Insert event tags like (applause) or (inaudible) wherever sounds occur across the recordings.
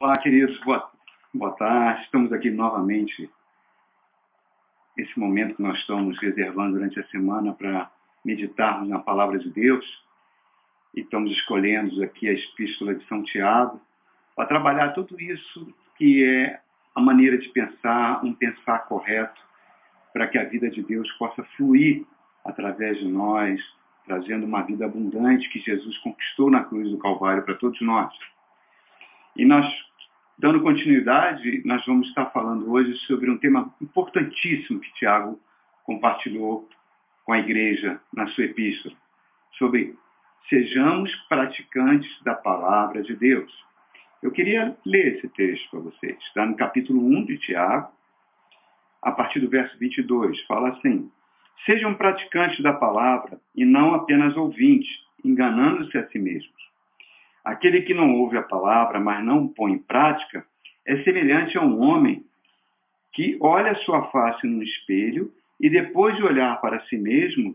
Olá, queridos, boa, boa tarde. Estamos aqui novamente. Esse momento que nós estamos reservando durante a semana para meditarmos na palavra de Deus. E estamos escolhendo aqui a Epístola de São Tiago para trabalhar tudo isso que é a maneira de pensar, um pensar correto, para que a vida de Deus possa fluir através de nós, trazendo uma vida abundante que Jesus conquistou na cruz do Calvário para todos nós. E nós Dando continuidade, nós vamos estar falando hoje sobre um tema importantíssimo que Tiago compartilhou com a igreja na sua epístola, sobre sejamos praticantes da palavra de Deus. Eu queria ler esse texto para vocês. Está no capítulo 1 de Tiago, a partir do verso 22. Fala assim, sejam praticantes da palavra e não apenas ouvintes, enganando-se a si mesmos. Aquele que não ouve a palavra, mas não põe em prática, é semelhante a um homem que olha sua face no espelho e depois de olhar para si mesmo,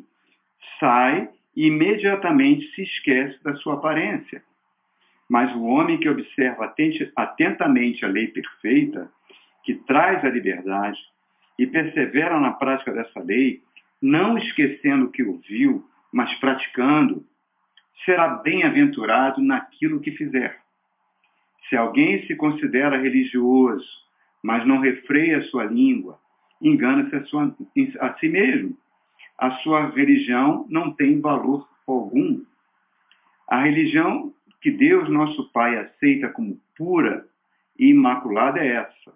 sai e imediatamente se esquece da sua aparência. Mas o homem que observa atentamente a lei perfeita, que traz a liberdade, e persevera na prática dessa lei, não esquecendo o que ouviu, mas praticando, será bem-aventurado naquilo que fizer. Se alguém se considera religioso, mas não refreia a sua língua, engana-se a, a si mesmo. A sua religião não tem valor algum. A religião que Deus, nosso Pai, aceita como pura e imaculada é essa: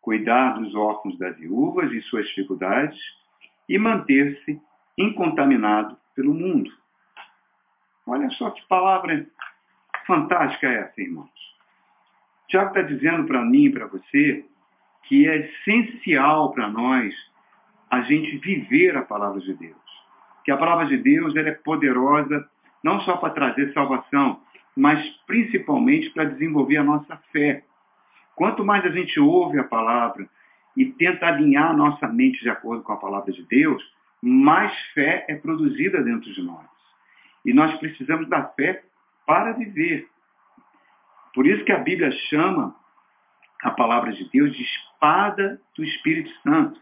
cuidar dos órfãos das viúvas e suas dificuldades e manter-se incontaminado pelo mundo. Olha só que palavra fantástica é essa, irmãos. Tiago está dizendo para mim e para você que é essencial para nós a gente viver a palavra de Deus. Que a palavra de Deus ela é poderosa não só para trazer salvação, mas principalmente para desenvolver a nossa fé. Quanto mais a gente ouve a palavra e tenta alinhar a nossa mente de acordo com a palavra de Deus, mais fé é produzida dentro de nós. E nós precisamos da fé para viver. Por isso que a Bíblia chama a palavra de Deus de espada do Espírito Santo.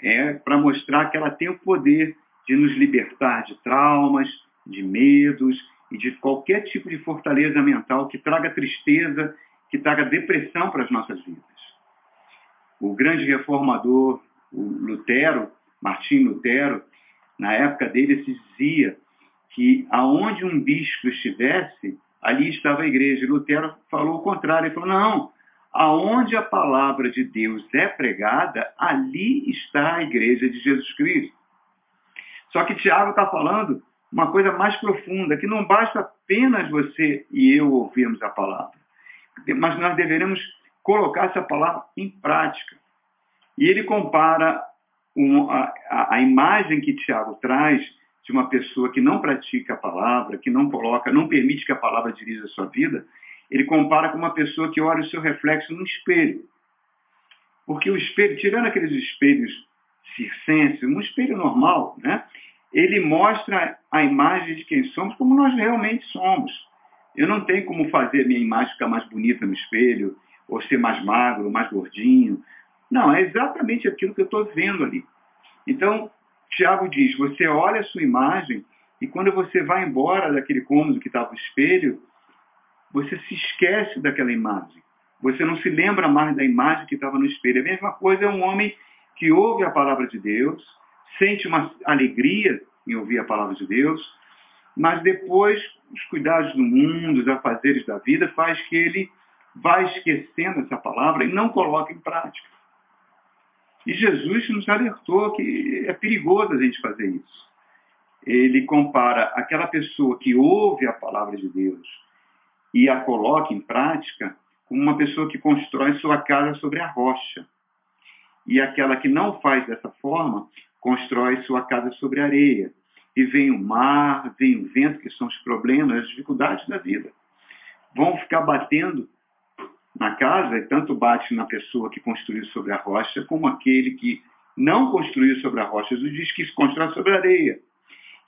É para mostrar que ela tem o poder de nos libertar de traumas, de medos e de qualquer tipo de fortaleza mental que traga tristeza, que traga depressão para as nossas vidas. O grande reformador, o Lutero, Martim Lutero, na época dele se dizia que aonde um bispo estivesse, ali estava a igreja. E Lutero falou o contrário, ele falou, não, aonde a palavra de Deus é pregada, ali está a igreja de Jesus Cristo. Só que Tiago está falando uma coisa mais profunda, que não basta apenas você e eu ouvirmos a palavra, mas nós deveremos colocar essa palavra em prática. E ele compara a, a, imagem que Tiago traz de uma pessoa que não pratica a palavra, que não coloca, não permite que a palavra dirija a sua vida, ele compara com uma pessoa que olha o seu reflexo num espelho. Porque o espelho, tirando aqueles espelhos circenses, um espelho normal, né? ele mostra a imagem de quem somos como nós realmente somos. Eu não tenho como fazer minha imagem ficar mais bonita no espelho, ou ser mais magro, mais gordinho. Não, é exatamente aquilo que eu estou vendo ali. Então, Tiago diz, você olha a sua imagem e quando você vai embora daquele cômodo que estava o espelho, você se esquece daquela imagem. Você não se lembra mais da imagem que estava no espelho. A mesma coisa é um homem que ouve a palavra de Deus, sente uma alegria em ouvir a palavra de Deus, mas depois os cuidados do mundo, os afazeres da vida, faz que ele vá esquecendo essa palavra e não coloque em prática. E Jesus nos alertou que é perigoso a gente fazer isso. Ele compara aquela pessoa que ouve a palavra de Deus e a coloca em prática com uma pessoa que constrói sua casa sobre a rocha. E aquela que não faz dessa forma, constrói sua casa sobre a areia. E vem o mar, vem o vento, que são os problemas, as dificuldades da vida. Vão ficar batendo na casa, e tanto bate na pessoa que construiu sobre a rocha, como aquele que não construiu sobre a rocha. Jesus diz que se constrói sobre a areia.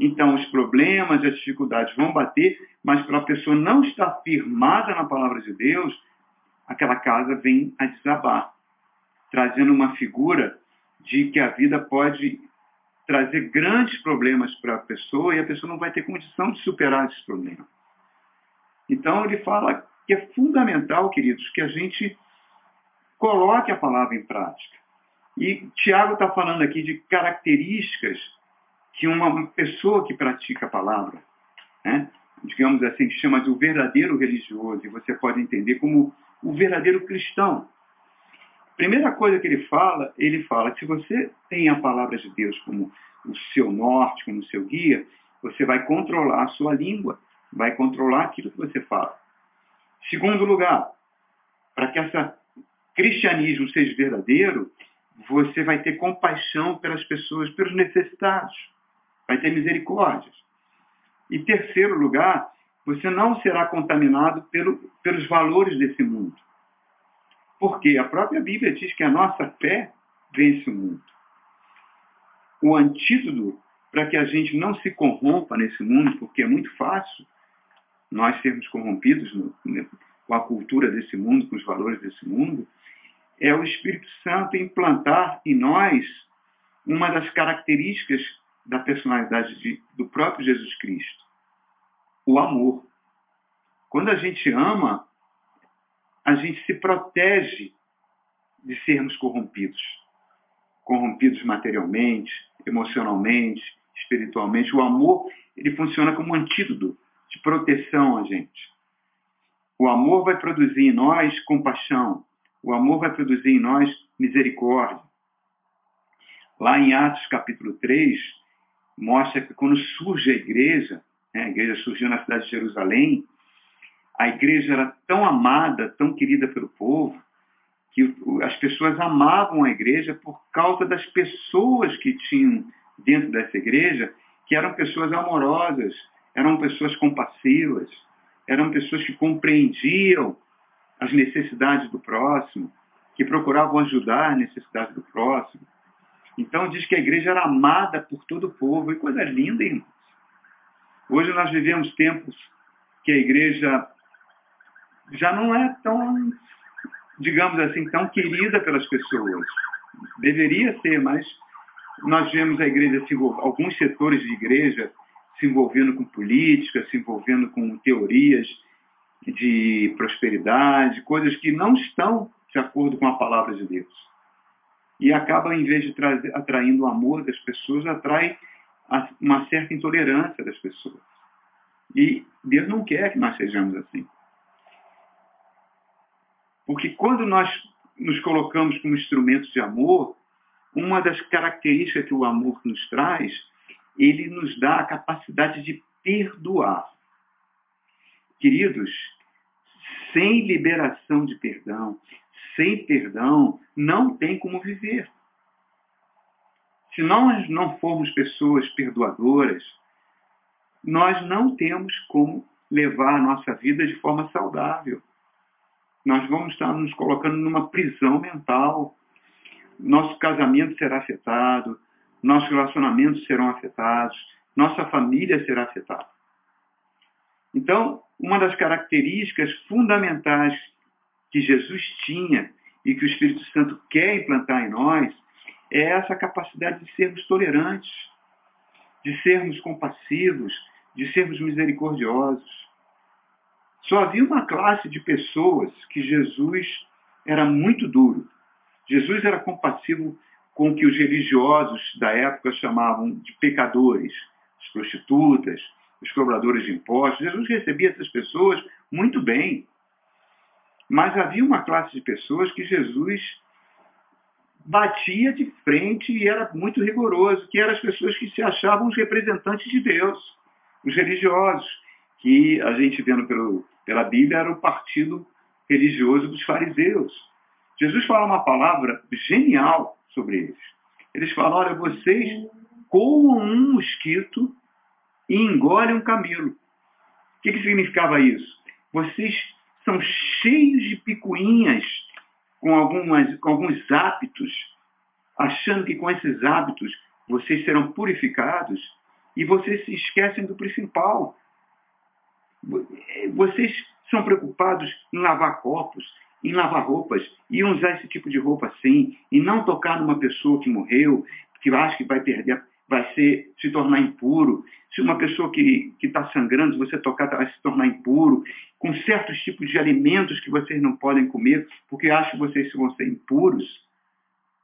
Então, os problemas e as dificuldades vão bater, mas para a pessoa não estar firmada na palavra de Deus, aquela casa vem a desabar, trazendo uma figura de que a vida pode trazer grandes problemas para a pessoa e a pessoa não vai ter condição de superar esses problemas. Então ele fala que é fundamental, queridos, que a gente coloque a palavra em prática. E Tiago está falando aqui de características que uma pessoa que pratica a palavra, né, digamos assim, chama de o verdadeiro religioso, e você pode entender como o verdadeiro cristão. Primeira coisa que ele fala, ele fala, se você tem a palavra de Deus como o seu norte, como o seu guia, você vai controlar a sua língua, vai controlar aquilo que você fala. Segundo lugar, para que esse cristianismo seja verdadeiro, você vai ter compaixão pelas pessoas, pelos necessitados, vai ter misericórdia. E terceiro lugar, você não será contaminado pelo, pelos valores desse mundo. Porque a própria Bíblia diz que a nossa fé vence o mundo. O antídoto para que a gente não se corrompa nesse mundo, porque é muito fácil nós sermos corrompidos no, com a cultura desse mundo, com os valores desse mundo, é o Espírito Santo implantar em nós uma das características da personalidade de, do próprio Jesus Cristo, o amor. Quando a gente ama, a gente se protege de sermos corrompidos. Corrompidos materialmente, emocionalmente, espiritualmente. O amor, ele funciona como um antídoto de proteção a gente. O amor vai produzir em nós compaixão. O amor vai produzir em nós misericórdia. Lá em Atos capítulo 3, mostra que quando surge a igreja, né, a igreja surgiu na cidade de Jerusalém, a igreja era tão amada, tão querida pelo povo, que as pessoas amavam a igreja por causa das pessoas que tinham dentro dessa igreja, que eram pessoas amorosas, eram pessoas compassivas, eram pessoas que compreendiam as necessidades do próximo, que procuravam ajudar as necessidades do próximo. Então diz que a igreja era amada por todo o povo, e coisa linda, irmãos. Hoje nós vivemos tempos que a igreja já não é tão, digamos assim, tão querida pelas pessoas. Deveria ser, mas nós vemos a igreja envolver, alguns setores de igreja se envolvendo com política, se envolvendo com teorias de prosperidade, coisas que não estão de acordo com a palavra de Deus. E acaba, em vez de atraindo o amor das pessoas, atrai uma certa intolerância das pessoas. E Deus não quer que nós sejamos assim. Porque quando nós nos colocamos como instrumentos de amor, uma das características que o amor nos traz ele nos dá a capacidade de perdoar. Queridos, sem liberação de perdão, sem perdão, não tem como viver. Se nós não formos pessoas perdoadoras, nós não temos como levar a nossa vida de forma saudável. Nós vamos estar nos colocando numa prisão mental. Nosso casamento será afetado, nossos relacionamentos serão afetados, nossa família será afetada. Então, uma das características fundamentais que Jesus tinha e que o Espírito Santo quer implantar em nós é essa capacidade de sermos tolerantes, de sermos compassivos, de sermos misericordiosos. Só havia uma classe de pessoas que Jesus era muito duro. Jesus era compassivo com que os religiosos da época chamavam de pecadores, as prostitutas, os cobradores de impostos. Jesus recebia essas pessoas muito bem. Mas havia uma classe de pessoas que Jesus batia de frente e era muito rigoroso, que eram as pessoas que se achavam os representantes de Deus, os religiosos, que a gente vendo pelo, pela Bíblia era o partido religioso dos fariseus. Jesus fala uma palavra genial sobre eles. Eles falam, olha, vocês coam um mosquito e engolem um camelo. O que, que significava isso? Vocês são cheios de picuinhas com, algumas, com alguns hábitos, achando que com esses hábitos vocês serão purificados e vocês se esquecem do principal. Vocês são preocupados em lavar copos, em lavar roupas e usar esse tipo de roupa assim, e não tocar numa pessoa que morreu, que acha que vai perder, vai ser, se tornar impuro. Se uma pessoa que está sangrando, se você tocar, vai se tornar impuro. Com certos tipos de alimentos que vocês não podem comer, porque acham que vocês vão ser impuros.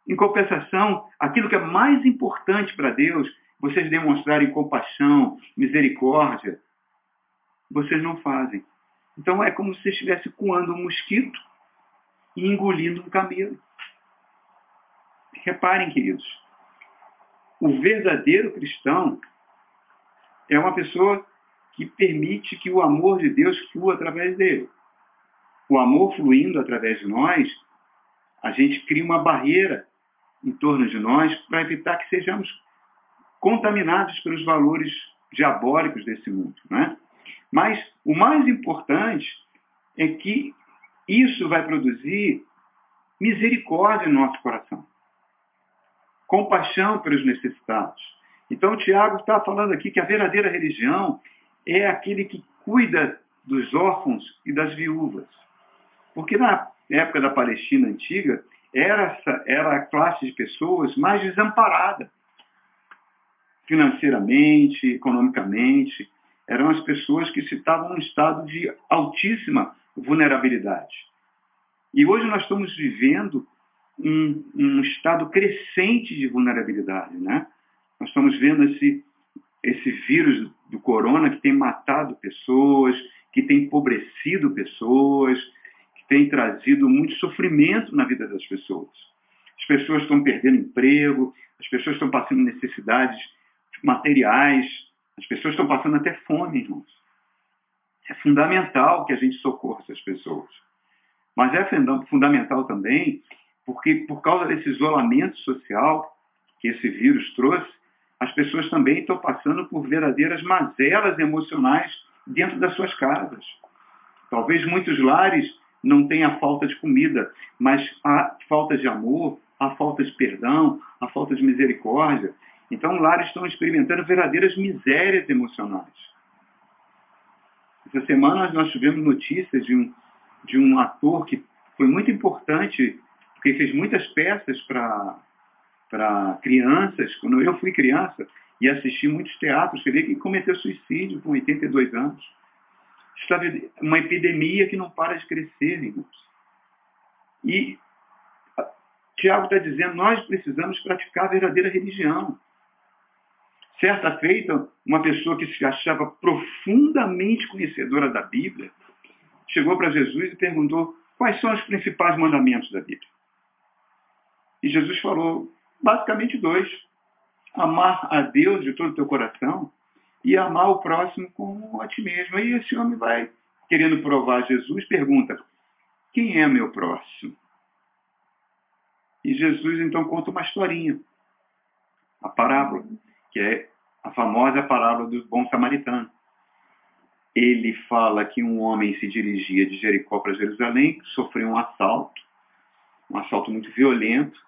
Em compensação, aquilo que é mais importante para Deus, vocês demonstrarem compaixão, misericórdia, vocês não fazem. Então é como se estivesse coando um mosquito e engolindo um camelo. Reparem, queridos, o verdadeiro cristão é uma pessoa que permite que o amor de Deus flua através dele. O amor fluindo através de nós, a gente cria uma barreira em torno de nós para evitar que sejamos contaminados pelos valores diabólicos desse mundo. Né? Mas o mais importante é que isso vai produzir misericórdia no nosso coração. Compaixão pelos necessitados. Então, Tiago está falando aqui que a verdadeira religião é aquele que cuida dos órfãos e das viúvas. Porque na época da Palestina antiga, era, essa, era a classe de pessoas mais desamparada financeiramente, economicamente. Eram as pessoas que se estavam num estado de altíssima vulnerabilidade. E hoje nós estamos vivendo um, um estado crescente de vulnerabilidade. Né? Nós estamos vendo esse, esse vírus do corona que tem matado pessoas, que tem empobrecido pessoas, que tem trazido muito sofrimento na vida das pessoas. As pessoas estão perdendo emprego, as pessoas estão passando necessidades materiais, as pessoas estão passando até fome, irmãos. É fundamental que a gente socorra essas pessoas. Mas é fundamental também porque, por causa desse isolamento social que esse vírus trouxe, as pessoas também estão passando por verdadeiras mazelas emocionais dentro das suas casas. Talvez muitos lares não tenham falta de comida, mas há falta de amor, há falta de perdão, há falta de misericórdia. Então, lares estão experimentando verdadeiras misérias emocionais. Essa semana nós tivemos notícias de um, de um ator que foi muito importante, porque fez muitas peças para crianças. Quando eu fui criança e assisti muitos teatros, ele que cometeu suicídio com 82 anos. Está uma epidemia que não para de crescer, irmãos. E Tiago está dizendo, nós precisamos praticar a verdadeira religião. Certa feita, uma pessoa que se achava profundamente conhecedora da Bíblia chegou para Jesus e perguntou quais são os principais mandamentos da Bíblia. E Jesus falou basicamente dois: amar a Deus de todo o teu coração e amar o próximo como a ti mesmo. Aí esse homem vai, querendo provar Jesus, pergunta: quem é meu próximo? E Jesus então conta uma historinha, a parábola que é a famosa parábola do bom samaritano. Ele fala que um homem se dirigia de Jericó para Jerusalém, sofreu um assalto, um assalto muito violento,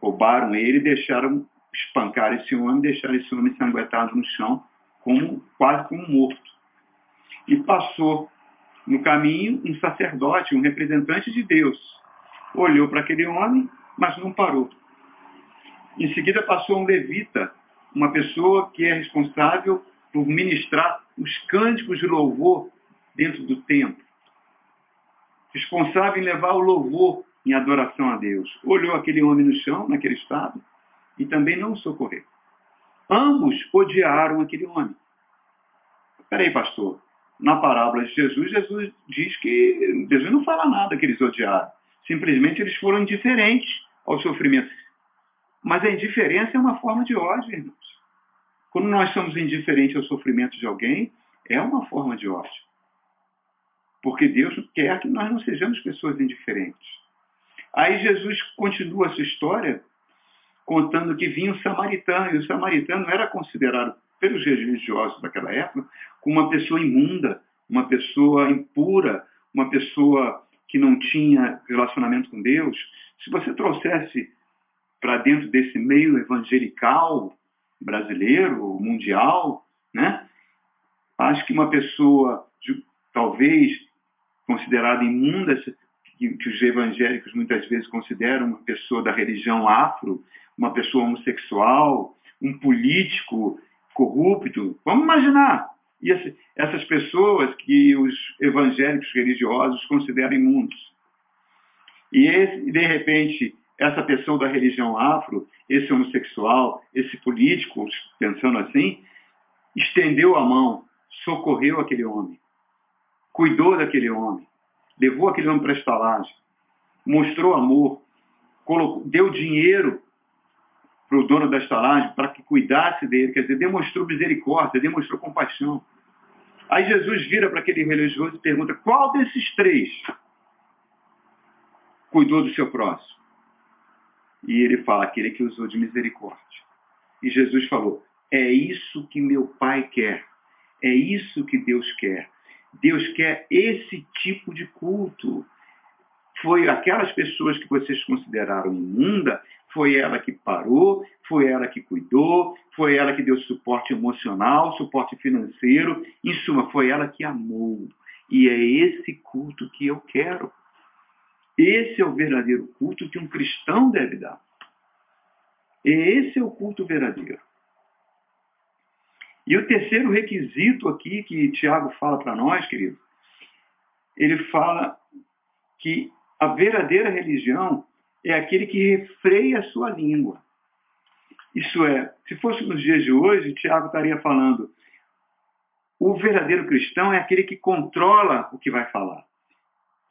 roubaram ele e deixaram espancar esse homem, deixaram esse homem sanguentado no chão, como, quase como morto. E passou no caminho um sacerdote, um representante de Deus. Olhou para aquele homem, mas não parou. Em seguida passou um levita, uma pessoa que é responsável por ministrar os cânticos de louvor dentro do templo. Responsável em levar o louvor em adoração a Deus. Olhou aquele homem no chão, naquele estado, e também não o socorreu. Ambos odiaram aquele homem. Peraí, pastor. Na parábola de Jesus, Jesus diz que Jesus não fala nada que eles odiaram. Simplesmente eles foram indiferentes ao sofrimento mas a indiferença é uma forma de ódio, irmãos. Quando nós somos indiferentes ao sofrimento de alguém, é uma forma de ódio. Porque Deus quer que nós não sejamos pessoas indiferentes. Aí Jesus continua essa história contando que vinha um samaritano, e o samaritano era considerado pelos religiosos daquela época como uma pessoa imunda, uma pessoa impura, uma pessoa que não tinha relacionamento com Deus. Se você trouxesse para dentro desse meio evangelical brasileiro, mundial, né? Acho que uma pessoa, talvez considerada imunda, que, os evangélicos muitas vezes consideram uma pessoa da religião afro, uma pessoa homossexual, um político corrupto. Vamos imaginar. E essas pessoas que os evangélicos religiosos consideram imundos. E, de repente, essa pessoa da religião afro, esse homossexual, esse político, pensando assim, estendeu a mão, socorreu aquele homem, cuidou daquele homem, levou aquele homem para a estalagem, mostrou amor, colocou, deu dinheiro para o dono da estalagem para que cuidasse dele, quer dizer, demonstrou misericórdia, demonstrou compaixão. Aí Jesus vira para aquele religioso e pergunta: qual desses três cuidou do seu próximo? E ele fala: aquele que usou de misericórdia. E Jesus falou: é isso que meu Pai quer. É isso que Deus quer. Deus quer esse tipo de culto. Foi aquelas pessoas que vocês consideraram imunda, foi ela que parou, foi ela que cuidou, foi ela que deu suporte emocional, suporte financeiro, em suma, foi ela que amou. E é esse culto que eu quero. Esse é o verdadeiro culto que um cristão deve dar. Esse é o culto verdadeiro. E o terceiro requisito aqui que Tiago fala para nós, querido, ele fala que a verdadeira religião é aquele que refreia a sua língua. Isso é, se fosse nos dias de hoje, Tiago estaria falando, o verdadeiro cristão é aquele que controla o que vai falar.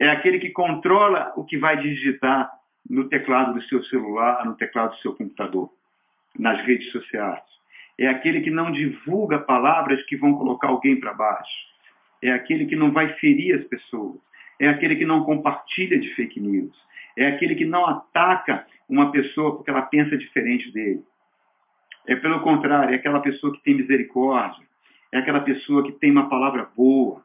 É aquele que controla o que vai digitar no teclado do seu celular, no teclado do seu computador, nas redes sociais é aquele que não divulga palavras que vão colocar alguém para baixo. É aquele que não vai ferir as pessoas. É aquele que não compartilha de fake news. É aquele que não ataca uma pessoa porque ela pensa diferente dele. É pelo contrário, é aquela pessoa que tem misericórdia. É aquela pessoa que tem uma palavra boa.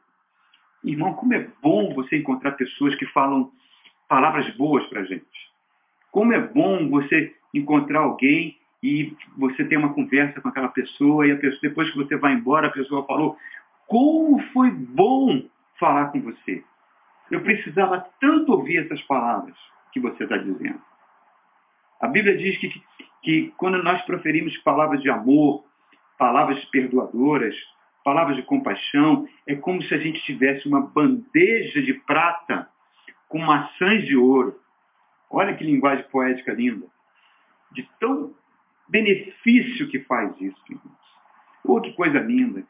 Irmão, como é bom você encontrar pessoas que falam palavras boas para a gente. Como é bom você encontrar alguém e você tem uma conversa com aquela pessoa e a pessoa, depois que você vai embora, a pessoa falou, como foi bom falar com você. Eu precisava tanto ouvir essas palavras que você está dizendo. A Bíblia diz que, que quando nós proferimos palavras de amor, palavras perdoadoras, palavras de compaixão, é como se a gente tivesse uma bandeja de prata com maçãs de ouro. Olha que linguagem poética linda. De tão benefício que faz isso, irmãos. Oh, que coisa linda.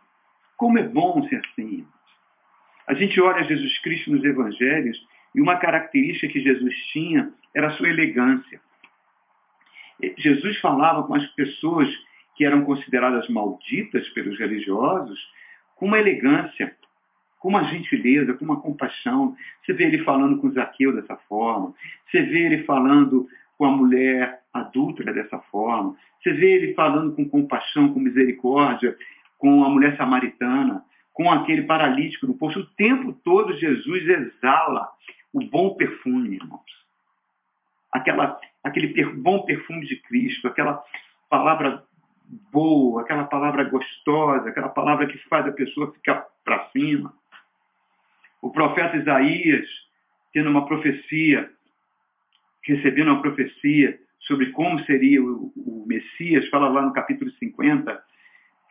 Como é bom ser assim. A gente olha Jesus Cristo nos evangelhos e uma característica que Jesus tinha era a sua elegância. Jesus falava com as pessoas que eram consideradas malditas pelos religiosos com uma elegância, com uma gentileza, com uma compaixão. Você vê ele falando com Zaqueu dessa forma, você vê ele falando com a mulher adúltera dessa forma. Você vê ele falando com compaixão, com misericórdia, com a mulher samaritana, com aquele paralítico no poço. O tempo todo Jesus exala o bom perfume, irmãos. Aquela, aquele per, bom perfume de Cristo, aquela palavra boa, aquela palavra gostosa, aquela palavra que faz a pessoa ficar para cima. O profeta Isaías, tendo uma profecia recebendo uma profecia sobre como seria o, o Messias, fala lá no capítulo 50,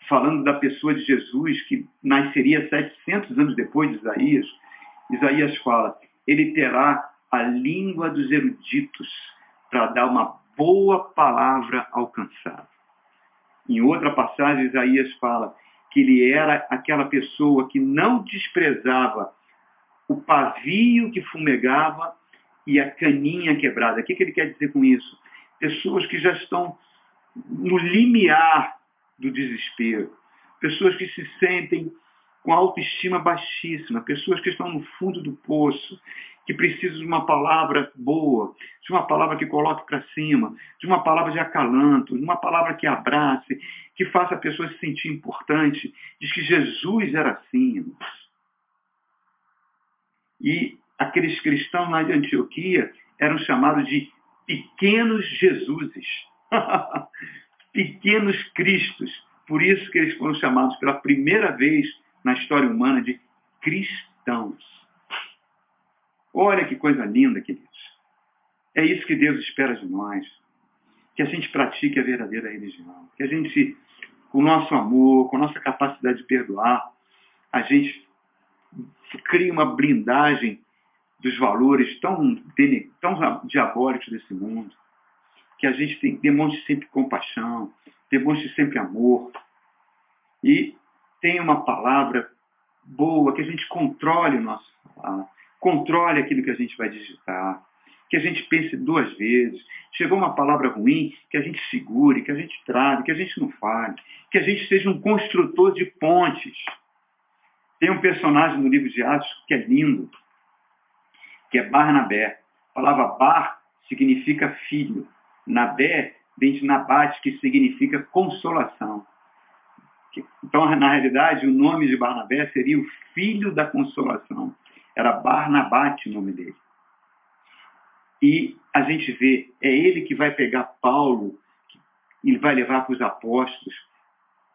falando da pessoa de Jesus, que nasceria 700 anos depois de Isaías. Isaías fala, ele terá a língua dos eruditos para dar uma boa palavra alcançada. Em outra passagem, Isaías fala que ele era aquela pessoa que não desprezava o pavio que fumegava e a caninha quebrada. O que, que ele quer dizer com isso? Pessoas que já estão no limiar do desespero. Pessoas que se sentem com autoestima baixíssima, pessoas que estão no fundo do poço, que precisam de uma palavra boa, de uma palavra que coloque para cima, de uma palavra de acalanto, de uma palavra que abrace, que faça a pessoa se sentir importante. Diz que Jesus era assim. E aqueles cristãos de Antioquia eram chamados de pequenos Jesuses, (laughs) pequenos Cristos. Por isso que eles foram chamados pela primeira vez na história humana de cristãos. Olha que coisa linda, queridos. É isso que Deus espera de nós. Que a gente pratique a verdadeira religião. Que a gente, com o nosso amor, com a nossa capacidade de perdoar, a gente crie uma blindagem dos valores tão, tão diabólicos desse mundo. Que a gente tem, demonstre sempre compaixão, demonstre sempre amor. E tenha uma palavra boa, que a gente controle o nosso falar, controle aquilo que a gente vai digitar, que a gente pense duas vezes. Chegou uma palavra ruim, que a gente segure, que a gente trave, que a gente não fale, que a gente seja um construtor de pontes. Tem um personagem no livro de Atos que é lindo, que é Barnabé. A palavra Bar significa filho. Nabé vem de Nabate, que significa consolação. Então, na realidade, o nome de Barnabé seria o filho da consolação. Era Barnabate o nome dele. E a gente vê, é ele que vai pegar Paulo e vai levar para os apóstolos,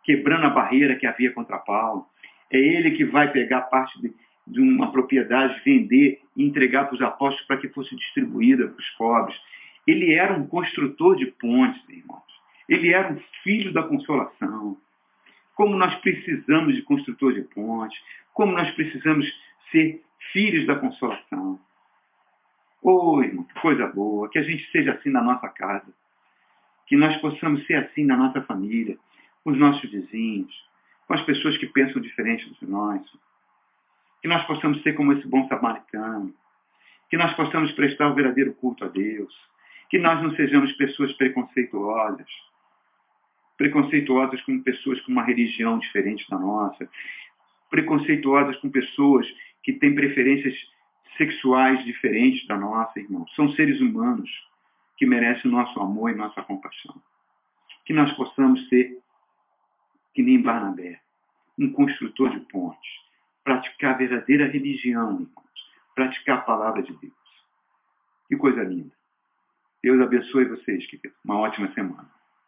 quebrando a barreira que havia contra Paulo. É ele que vai pegar parte de, de uma propriedade, vender e entregar para os apóstolos para que fosse distribuída para os pobres. Ele era um construtor de pontes, irmãos. Ele era um filho da consolação. Como nós precisamos de construtor de pontes, como nós precisamos ser filhos da consolação. Ô, oh, que coisa boa, que a gente seja assim na nossa casa. Que nós possamos ser assim na nossa família, com os nossos vizinhos, com as pessoas que pensam diferente de nós. Que nós possamos ser como esse bom samaritano. Que nós possamos prestar o verdadeiro culto a Deus. Que nós não sejamos pessoas preconceituosas. Preconceituosas com pessoas com uma religião diferente da nossa. Preconceituosas com pessoas que têm preferências sexuais diferentes da nossa, irmão. São seres humanos que merecem o nosso amor e nossa compaixão. Que nós possamos ser, que nem Barnabé, um construtor de pontes, praticar a verdadeira religião, irmãos, praticar a palavra de Deus. Que coisa linda. Deus abençoe vocês, queridos. Uma ótima semana.